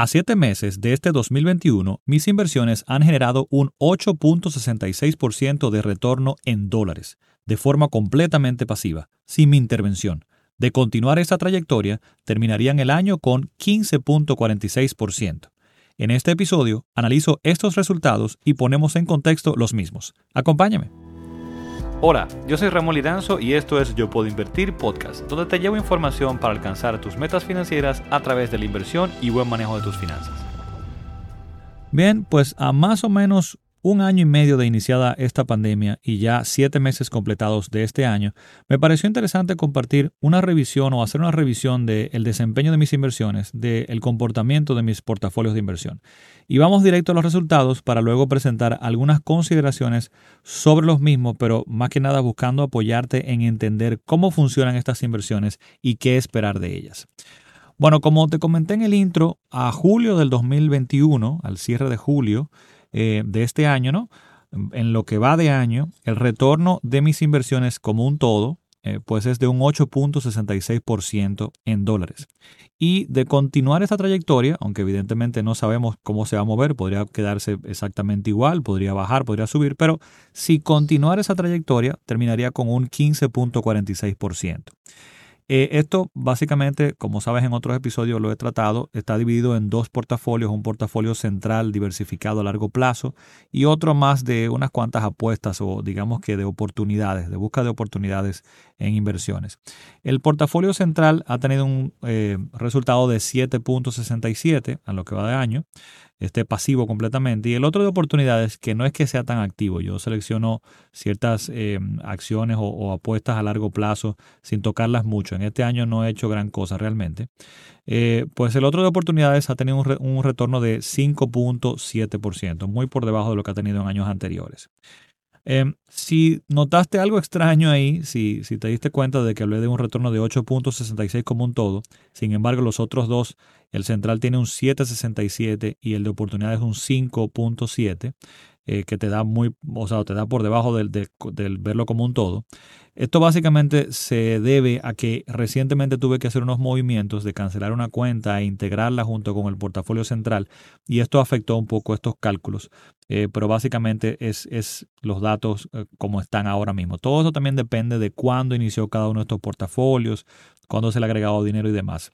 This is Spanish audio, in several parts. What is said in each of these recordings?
A siete meses de este 2021, mis inversiones han generado un 8.66% de retorno en dólares, de forma completamente pasiva, sin mi intervención. De continuar esta trayectoria, terminarían el año con 15.46%. En este episodio, analizo estos resultados y ponemos en contexto los mismos. Acompáñame. Hola, yo soy Ramón Liranzo y esto es Yo Puedo Invertir Podcast, donde te llevo información para alcanzar tus metas financieras a través de la inversión y buen manejo de tus finanzas. Bien, pues a más o menos un año y medio de iniciada esta pandemia y ya siete meses completados de este año, me pareció interesante compartir una revisión o hacer una revisión del desempeño de mis inversiones, del comportamiento de mis portafolios de inversión. Y vamos directo a los resultados para luego presentar algunas consideraciones sobre los mismos, pero más que nada buscando apoyarte en entender cómo funcionan estas inversiones y qué esperar de ellas. Bueno, como te comenté en el intro, a julio del 2021, al cierre de julio, eh, de este año, ¿no? En lo que va de año, el retorno de mis inversiones como un todo, eh, pues es de un 8.66% en dólares. Y de continuar esta trayectoria, aunque evidentemente no sabemos cómo se va a mover, podría quedarse exactamente igual, podría bajar, podría subir, pero si continuar esa trayectoria, terminaría con un 15.46%. Eh, esto básicamente, como sabes en otros episodios lo he tratado, está dividido en dos portafolios, un portafolio central diversificado a largo plazo y otro más de unas cuantas apuestas o digamos que de oportunidades, de busca de oportunidades en inversiones. El portafolio central ha tenido un eh, resultado de 7.67 a lo que va de año esté pasivo completamente. Y el otro de oportunidades, que no es que sea tan activo, yo selecciono ciertas eh, acciones o, apuestas a largo plazo sin tocarlas mucho. En este año no he hecho gran cosa realmente. Eh, pues el otro de oportunidades ha tenido un, un retorno de 5.7%, muy por debajo de lo que ha tenido en años anteriores. Em, si notaste algo extraño ahí, si, si te diste cuenta de que hablé de un retorno de 8.66 como un todo, sin embargo los otros dos, el central tiene un 7.67 y el de oportunidades un 5.7, eh, que te da muy, o sea, te da por debajo del, del, verlo como un todo. Esto básicamente se debe a que recientemente tuve que hacer unos movimientos de cancelar una cuenta e integrarla junto con el portafolio central y esto afectó un poco estos cálculos. Eh, pero básicamente es, es los datos eh, como están ahora mismo. Todo eso también depende de cuándo inició cada uno de estos portafolios, cuándo se le ha agregado dinero y demás.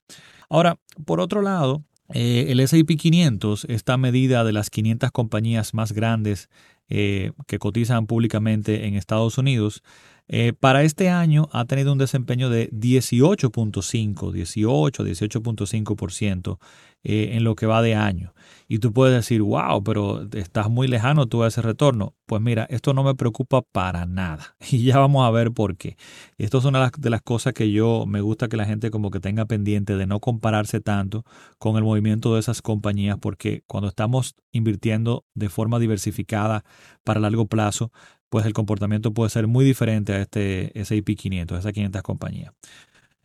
Ahora, por otro lado, eh, el S&P 500, esta medida de las 500 compañías más grandes eh, que cotizan públicamente en Estados Unidos, eh, para este año ha tenido un desempeño de 18.5, 18, 18.5% en lo que va de año. Y tú puedes decir, wow, pero estás muy lejano tú a ese retorno. Pues mira, esto no me preocupa para nada. Y ya vamos a ver por qué. Esto es una de las cosas que yo me gusta que la gente como que tenga pendiente de no compararse tanto con el movimiento de esas compañías, porque cuando estamos invirtiendo de forma diversificada para largo plazo, pues el comportamiento puede ser muy diferente a este S&P 500, a esas 500 compañías.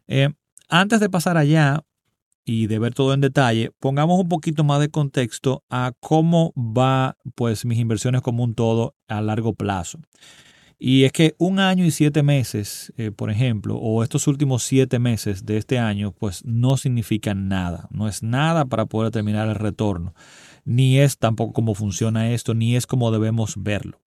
Eh, antes de pasar allá, y de ver todo en detalle, pongamos un poquito más de contexto a cómo va pues mis inversiones como un todo a largo plazo. Y es que un año y siete meses, eh, por ejemplo, o estos últimos siete meses de este año, pues no significan nada. No es nada para poder determinar el retorno. Ni es tampoco cómo funciona esto, ni es cómo debemos verlo.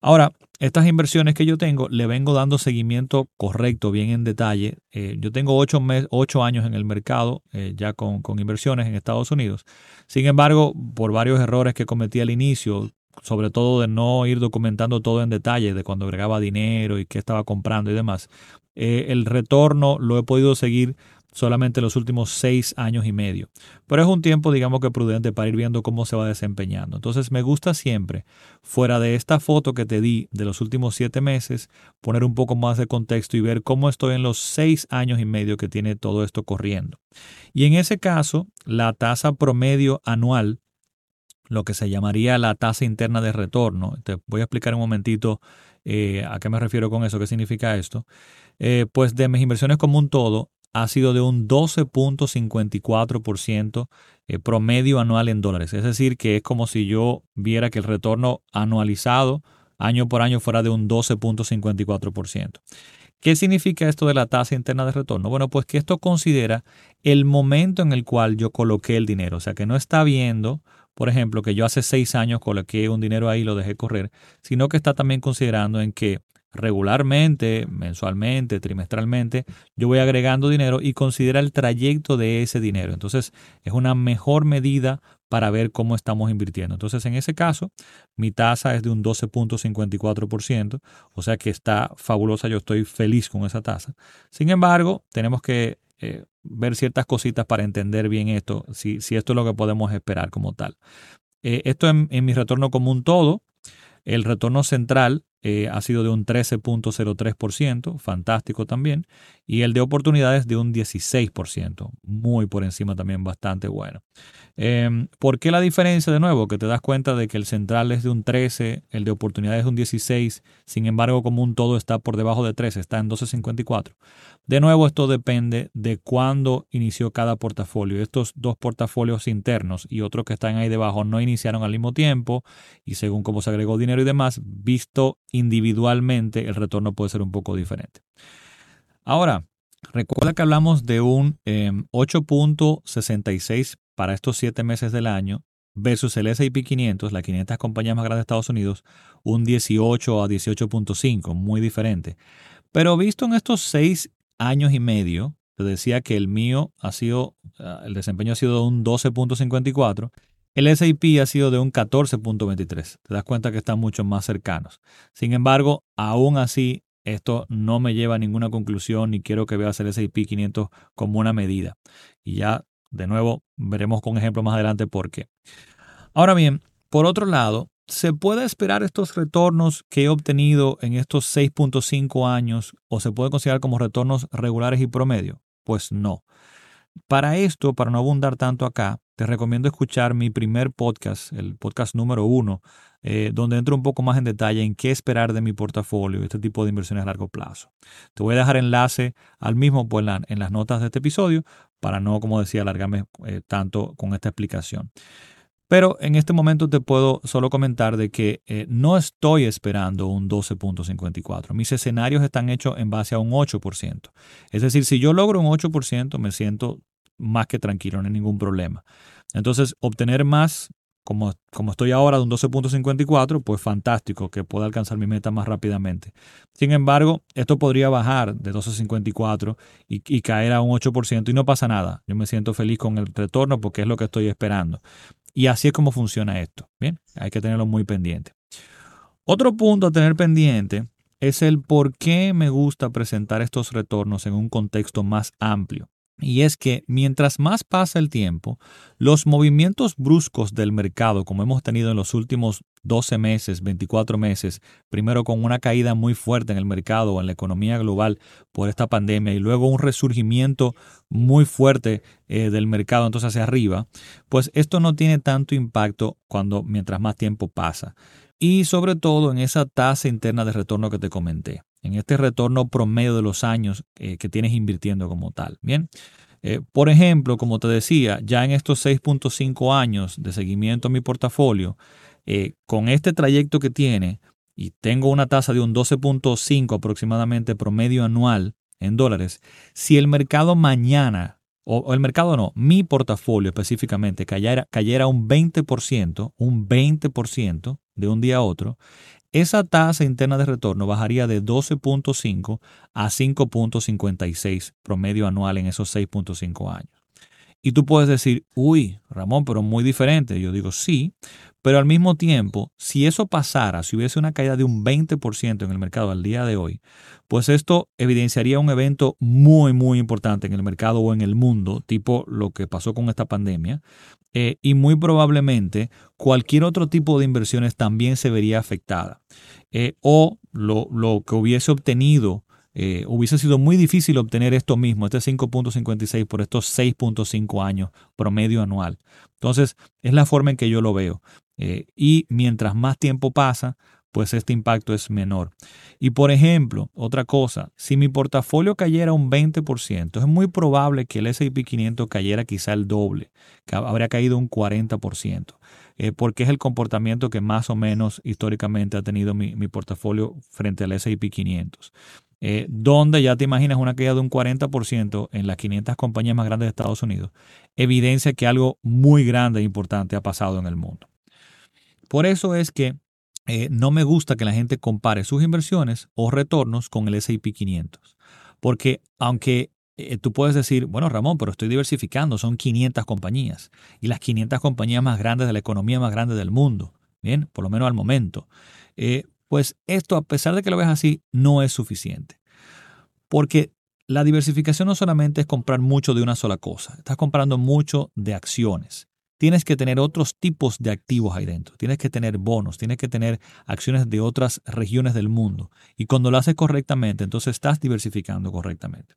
Ahora, estas inversiones que yo tengo, le vengo dando seguimiento correcto, bien en detalle. Eh, yo tengo ocho, ocho, años en el mercado eh, ya con, con, inversiones en Estados Unidos. Sin embargo, por varios errores que cometí al inicio, sobre todo de no ir documentando todo en detalle, de cuando agregaba dinero y qué estaba comprando y demás, eh, el retorno lo he podido seguir solamente los últimos seis años y medio. Pero es un tiempo, digamos que prudente para ir viendo cómo se va desempeñando. Entonces me gusta siempre, fuera de esta foto que te di de los últimos siete meses, poner un poco más de contexto y ver cómo estoy en los seis años y medio que tiene todo esto corriendo. Y en ese caso, la tasa promedio anual, lo que se llamaría la tasa interna de retorno, te voy a explicar un momentito eh, a qué me refiero con eso, qué significa esto. Eh, pues de mis inversiones como un todo, ha sido de un 12.54% eh, promedio anual en dólares. Es decir, que es como si yo viera que el retorno anualizado año por año fuera de un 12.54%. ¿Qué significa esto de la tasa interna de retorno? Bueno, pues que esto considera el momento en el cual yo coloqué el dinero. O sea, que no está viendo, por ejemplo, que yo hace seis años coloqué un dinero ahí y lo dejé correr, sino que está también considerando en que regularmente, mensualmente, trimestralmente, yo voy agregando dinero y considera el trayecto de ese dinero. Entonces, es una mejor medida para ver cómo estamos invirtiendo. Entonces, en ese caso, mi tasa es de un 12.54%, o sea que está fabulosa, yo estoy feliz con esa tasa. Sin embargo, tenemos que eh, ver ciertas cositas para entender bien esto, si, si, esto es lo que podemos esperar como tal. Eh, esto en, en mi retorno común todo, el retorno central eh, ha sido de un 13.03%, fantástico también, y el de oportunidades de un 16%, muy por encima también, bastante bueno. Em, ¿Por qué la diferencia de nuevo? Que te das cuenta de que el central es de un 13, el de oportunidades es de un 16, sin embargo como un todo está por debajo de 13, está en 12.54. De nuevo esto depende de cuándo inició cada portafolio. Estos dos portafolios internos y otros que están ahí debajo no iniciaron al mismo tiempo y según cómo se agregó dinero y demás, visto individualmente el retorno puede ser un poco diferente. Ahora, recuerda que hablamos de un 8.66 em, para estos siete meses del año versus el S&P 500, las 500 compañías más grandes de Estados Unidos, un 18 a 18.5, muy diferente. Pero visto en estos seis años y medio, te decía que el mío ha sido, ah, el desempeño ha sido de un 12.54 el S&P ha sido de un 14.23. Te das cuenta que están mucho más cercanos. Sin embargo, aún así, esto no me lleva a ninguna conclusión ni quiero que veas el S&P 500 como una medida. Y ya, de nuevo, veremos con ejemplo más adelante por qué. Ahora bien, por otro lado, ¿se puede esperar estos retornos que he obtenido en estos 6.5 años o se puede considerar como retornos regulares y promedio? Pues no. Para esto, para no abundar tanto acá, te recomiendo escuchar mi primer podcast, el podcast número uno, eh, donde entro un poco más en detalle en qué esperar de mi portafolio, este tipo de inversiones a largo plazo. Te voy a dejar enlace al mismo pues, en, las notas de este episodio para no, como decía, alargarme eh, tanto con esta explicación. Pero en este momento te puedo solo comentar de que eh, no estoy esperando un 12.54. Mis escenarios están hechos en base a un 8%. Es decir, si yo logro un 8%, me siento más que tranquilo, no hay ningún problema. Entonces, obtener más, como, como estoy ahora de un 12.54, pues fantástico, que pueda alcanzar mi meta más rápidamente. Sin embargo, esto podría bajar de 12.54 y, y caer a un 8% y no pasa nada. Yo me siento feliz con el retorno porque es lo que estoy esperando. Y así es como funciona esto. Bien, hay que tenerlo muy pendiente. Otro punto a tener pendiente es el por qué me gusta presentar estos retornos en un contexto más amplio. Y es que mientras más pasa el tiempo, los movimientos bruscos del mercado, como hemos tenido en los últimos 12 meses, 24 meses, primero con una caída muy fuerte en el mercado o en la economía global por esta pandemia y luego un resurgimiento muy fuerte eh, del mercado entonces hacia arriba, pues esto no tiene tanto impacto cuando mientras más tiempo pasa. Y sobre todo en esa tasa interna de retorno que te comenté en este retorno promedio de los años eh, que tienes invirtiendo como tal. Bien. Eh, por ejemplo, como te decía, ya en estos 6.5 años de seguimiento a mi portafolio, eh, con este trayecto que tiene y tengo una tasa de un 12.5 aproximadamente promedio anual en dólares, si el mercado mañana, o, el mercado no, mi portafolio específicamente cayera, cayera un 20%, un 20% de un día a otro, esa tasa interna de retorno bajaría de 12.5 a 5.56 promedio anual en esos 6.5 años. Y tú puedes decir, uy, Ramón, pero muy diferente. Yo digo, sí, pero al mismo tiempo, si eso pasara, si hubiese una caída de un 20% en el mercado al día de hoy, pues esto evidenciaría un evento muy, muy importante en el mercado o en el mundo, tipo lo que pasó con esta pandemia, eh, y muy probablemente cualquier otro tipo de inversiones también se vería afectada. Eh, o lo, lo, que hubiese obtenido, eh, hubiese sido muy difícil obtener esto mismo, este 5.56 por estos 6.5 años promedio anual. Entonces, es la forma en que yo lo veo. y mientras más tiempo pasa, pues este impacto es menor. Y por ejemplo, otra cosa, si mi portafolio cayera un 20%, es muy probable que el S&P 500 cayera quizá el doble, que habría caído un 40%, eh, porque es el comportamiento que más o menos históricamente ha tenido mi, mi portafolio frente al S&P 500. Eh, donde ya te imaginas una caída de un 40% en las 500 compañías más grandes de Estados Unidos, evidencia que algo muy grande e importante ha pasado en el mundo. Por eso es que eh, no me gusta que la gente compare sus inversiones o retornos con el SP 500, porque aunque eh, tú puedes decir, bueno, Ramón, pero estoy diversificando, son 500 compañías y las 500 compañías más grandes de la economía más grande del mundo, bien, por lo menos al momento. Pues esto, a pesar de que lo veas así, no es suficiente. Porque la diversificación no solamente es comprar mucho de una sola cosa, estás comprando mucho de acciones. Tienes que tener otros tipos de activos ahí dentro. Tienes que tener bonos, tienes que tener acciones de otras regiones del mundo. Y cuando lo haces correctamente, entonces estás diversificando correctamente.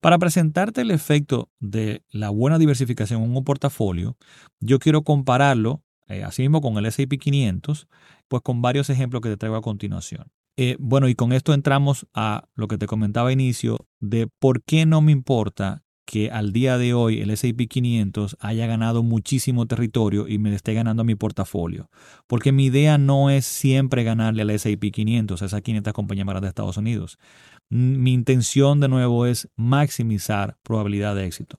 Para presentarte el efecto de la buena diversificación en un portafolio, yo quiero compararlo eh, así mismo con el S&P 500, pues con varios ejemplos que te traigo a continuación. Eh, bueno, y con esto entramos a lo que te comentaba a inicio de por qué no me importa que al día de hoy el S&P 500 haya ganado muchísimo territorio y me esté ganando mi portafolio. Porque mi idea no es siempre ganarle al S&P 500, a esas 500 compañías más de Estados Unidos. Mi intención de nuevo es maximizar probabilidad de éxito.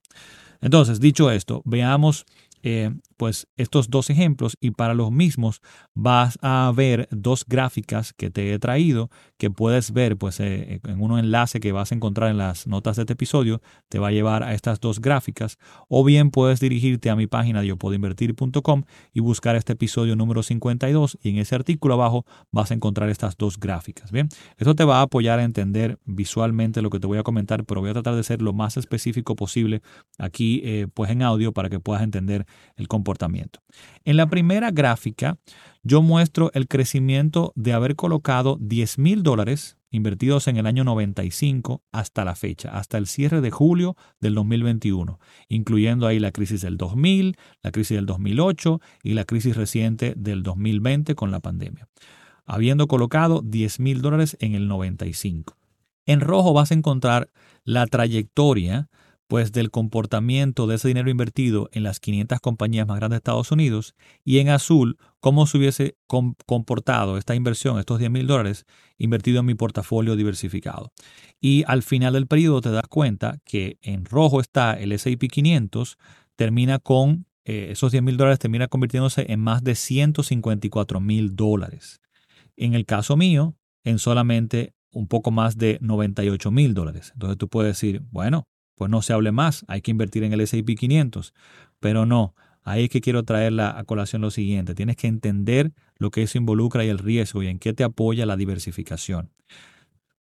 Entonces, dicho esto, veamos eh, pues estos dos ejemplos y para los mismos vas a ver dos gráficas que te he traído que puedes ver pues eh, en un enlace que vas a encontrar en las notas de este episodio te va a llevar a estas dos gráficas o bien puedes dirigirte a mi página de y buscar este episodio número 52 y en ese artículo abajo vas a encontrar estas dos gráficas bien esto te va a apoyar a entender visualmente lo que te voy a comentar pero voy a tratar de ser lo más específico posible aquí eh, pues en audio para que puedas entender el comportamiento en la primera gráfica, yo muestro el crecimiento de haber colocado 10 mil dólares invertidos en el año 95 hasta la fecha, hasta el cierre de julio del 2021, incluyendo ahí la crisis del 2000, la crisis del 2008 y la crisis reciente del 2020 con la pandemia, habiendo colocado 10 mil dólares en el 95. En rojo vas a encontrar la trayectoria pues del comportamiento de ese dinero invertido en las 500 compañías más grandes de Estados Unidos y en azul cómo se hubiese comportado esta inversión, estos 10 mil dólares invertido en mi portafolio diversificado. Y al final del periodo te das cuenta que en rojo está el S&P 500, termina con eh, esos 10 mil dólares termina convirtiéndose en más de 154 mil dólares. En el caso mío, en solamente un poco más de 98 mil dólares. Entonces tú puedes decir, bueno, pues no se hable más, hay que invertir en el S&P 500. Pero no, ahí es que quiero traerla a colación lo siguiente, tienes que entender lo que eso involucra y el riesgo y en qué te apoya la diversificación.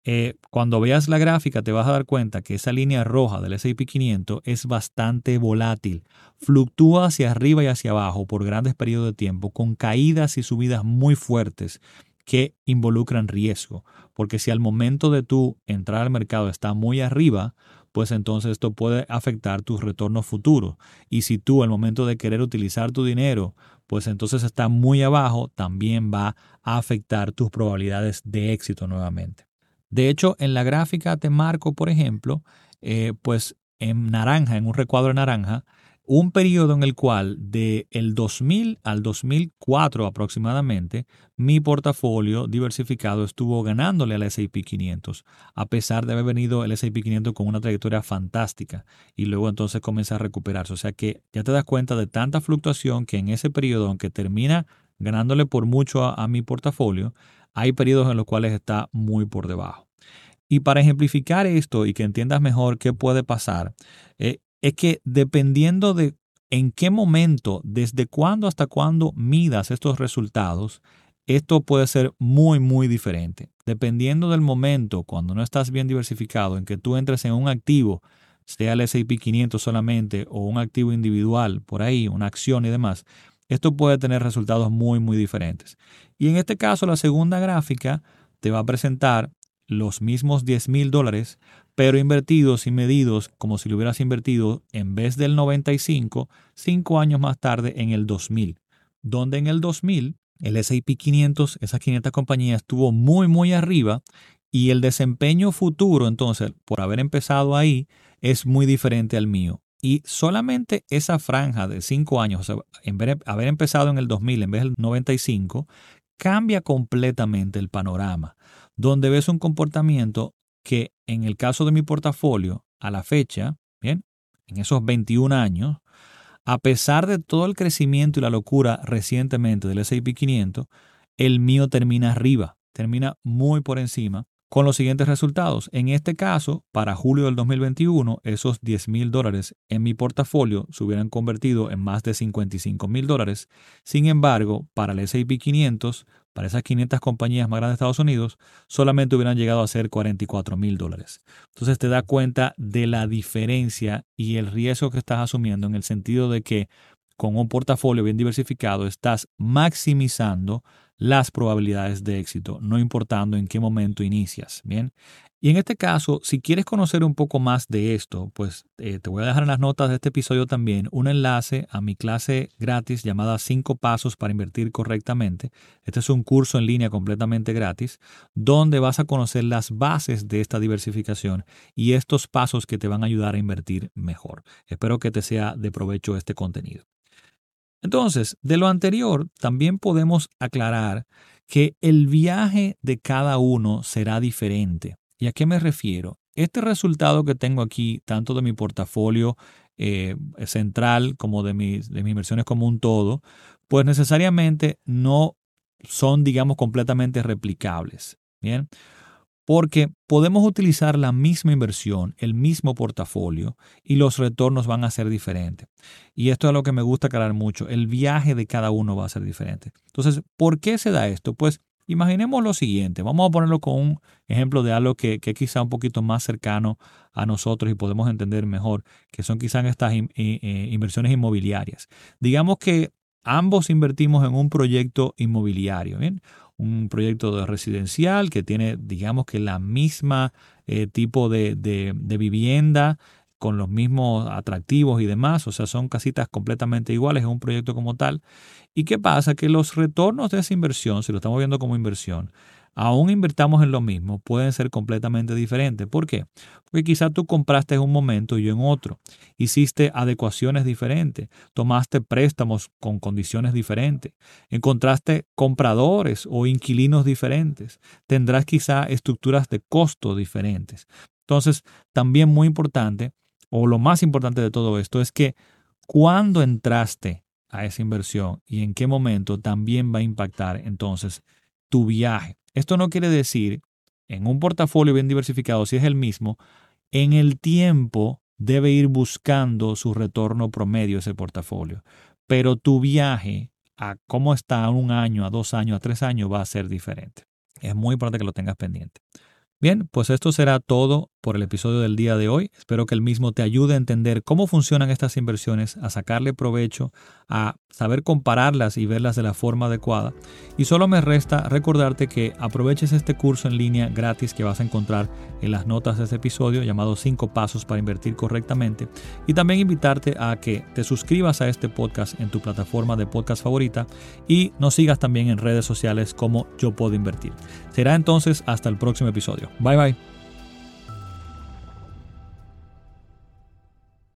Eh, cuando veas la gráfica te vas a dar cuenta que esa línea roja del S&P 500 es bastante volátil, fluctúa hacia arriba y hacia abajo por grandes periodos de tiempo con caídas y subidas muy fuertes que involucran riesgo, porque si al momento de tú entrar al mercado está muy arriba, pues entonces esto puede afectar tus retornos futuros. Y si tú al momento de querer utilizar tu dinero, pues entonces está muy abajo, también va a afectar tus probabilidades de éxito nuevamente. De hecho, en la gráfica te marco, por ejemplo, eh, pues en naranja, en un recuadro naranja, un periodo en el cual de el 2000 al 2004 aproximadamente, mi portafolio diversificado estuvo ganándole al S&P 500, a pesar de haber venido el S&P 500 con una trayectoria fantástica y luego entonces comienza a recuperarse. O sea que ya te das cuenta de tanta fluctuación que en ese periodo, aunque termina ganándole por mucho a, mi portafolio, hay periodos en los cuales está muy por debajo. Y para ejemplificar esto y que entiendas mejor qué puede pasar, eh, es que dependiendo de en qué momento, desde cuándo hasta cuándo midas estos resultados, esto puede ser muy, muy diferente. Dependiendo del momento, cuando no estás bien diversificado, en que tú entres en un activo, sea el S&P 500 solamente o un activo individual, por ahí, una acción y demás, esto puede tener resultados muy, muy diferentes. Y en este caso, la segunda gráfica te va a presentar los mismos 10 mil dólares, pero invertidos y medidos como si lo hubieras invertido en vez del 95, cinco años más tarde en el 2000, donde en el 2000 el S&P 500, esas 500 compañías, estuvo muy, muy arriba y el desempeño futuro, entonces, por haber empezado ahí, es muy diferente al mío. Y solamente esa franja de cinco años, o sea, en vez de haber empezado en el 2000 en vez del 95, cambia completamente el panorama, donde ves un comportamiento que en el caso de mi portafolio, a la fecha, bien, en esos 21 años, a pesar de todo el crecimiento y la locura recientemente del S&P 500, el mío termina arriba, termina muy por encima con los siguientes resultados. En este caso, para julio del 2021, esos 10 mil dólares en mi portafolio se hubieran convertido en más de 55 mil dólares. Sin embargo, para el S&P 500, para esas 500 compañías más grandes de Estados Unidos, solamente hubieran llegado a ser 44 mil dólares. Entonces te da cuenta de la diferencia y el riesgo que estás asumiendo en el sentido de que con un portafolio bien diversificado estás maximizando las probabilidades de éxito, no importando en qué momento inicias. Bien. Y en este caso, si quieres conocer un poco más de esto, pues eh, te voy a dejar en las notas de este episodio también un enlace a mi clase gratis llamada 5 pasos para invertir correctamente. Este es un curso en línea completamente gratis donde vas a conocer las bases de esta diversificación y estos pasos que te van a ayudar a invertir mejor. Espero que te sea de provecho este contenido. Entonces, de lo anterior, también podemos aclarar que el viaje de cada uno será diferente. ¿Y a qué me refiero? Este resultado que tengo aquí, tanto de mi portafolio eh, central como de mis, inversiones como un todo, pues necesariamente no son, digamos, completamente replicables. Bien, porque podemos utilizar la misma inversión, el mismo portafolio y los retornos van a ser diferentes. Y esto es lo que me gusta aclarar mucho, el viaje de cada uno va a ser diferente. Entonces, ¿por qué se da esto? Pues imaginemos lo siguiente, vamos a ponerlo con un ejemplo de algo que, que quizá un poquito más cercano a nosotros y podemos entender mejor, que son quizás estas eh, inversiones inmobiliarias. Digamos que ambos invertimos en un proyecto inmobiliario, un proyecto de residencial que tiene, digamos que la misma eh, tipo de, de vivienda con los mismos atractivos y demás, o sea, son casitas completamente iguales, es un proyecto como tal. ¿Y qué pasa? Que los retornos de esa inversión, si lo estamos viendo como inversión, aún invertamos en lo mismo, pueden ser completamente diferentes. ¿Por qué? Porque quizá tú compraste en un momento y yo en otro. Hiciste adecuaciones diferentes, tomaste préstamos con condiciones diferentes, encontraste compradores o inquilinos diferentes, tendrás quizá estructuras de costo diferentes. Entonces, también muy importante, o lo más importante de todo esto, es que cuando entraste a esa inversión y en qué momento también va a impactar entonces tu viaje. Esto no quiere decir, en un portafolio bien diversificado, si es el mismo, en el tiempo debe ir buscando su retorno promedio ese portafolio. Pero tu viaje a cómo está a un año, a dos años, a tres años va a ser diferente. Es muy importante que lo tengas pendiente. Bien, pues esto será todo por el episodio del día de hoy. Espero que el mismo te ayude a entender cómo funcionan estas inversiones, a sacarle provecho, a saber compararlas y verlas de la forma adecuada. Y solo me resta recordarte que aproveches este curso en línea gratis que vas a encontrar en las notas de este episodio llamado 5 pasos para invertir correctamente. Y también invitarte a que te suscribas a este podcast en tu plataforma de podcast favorita y nos sigas también en redes sociales como Yo Puedo Invertir. Será entonces hasta el próximo episodio. Bye bye.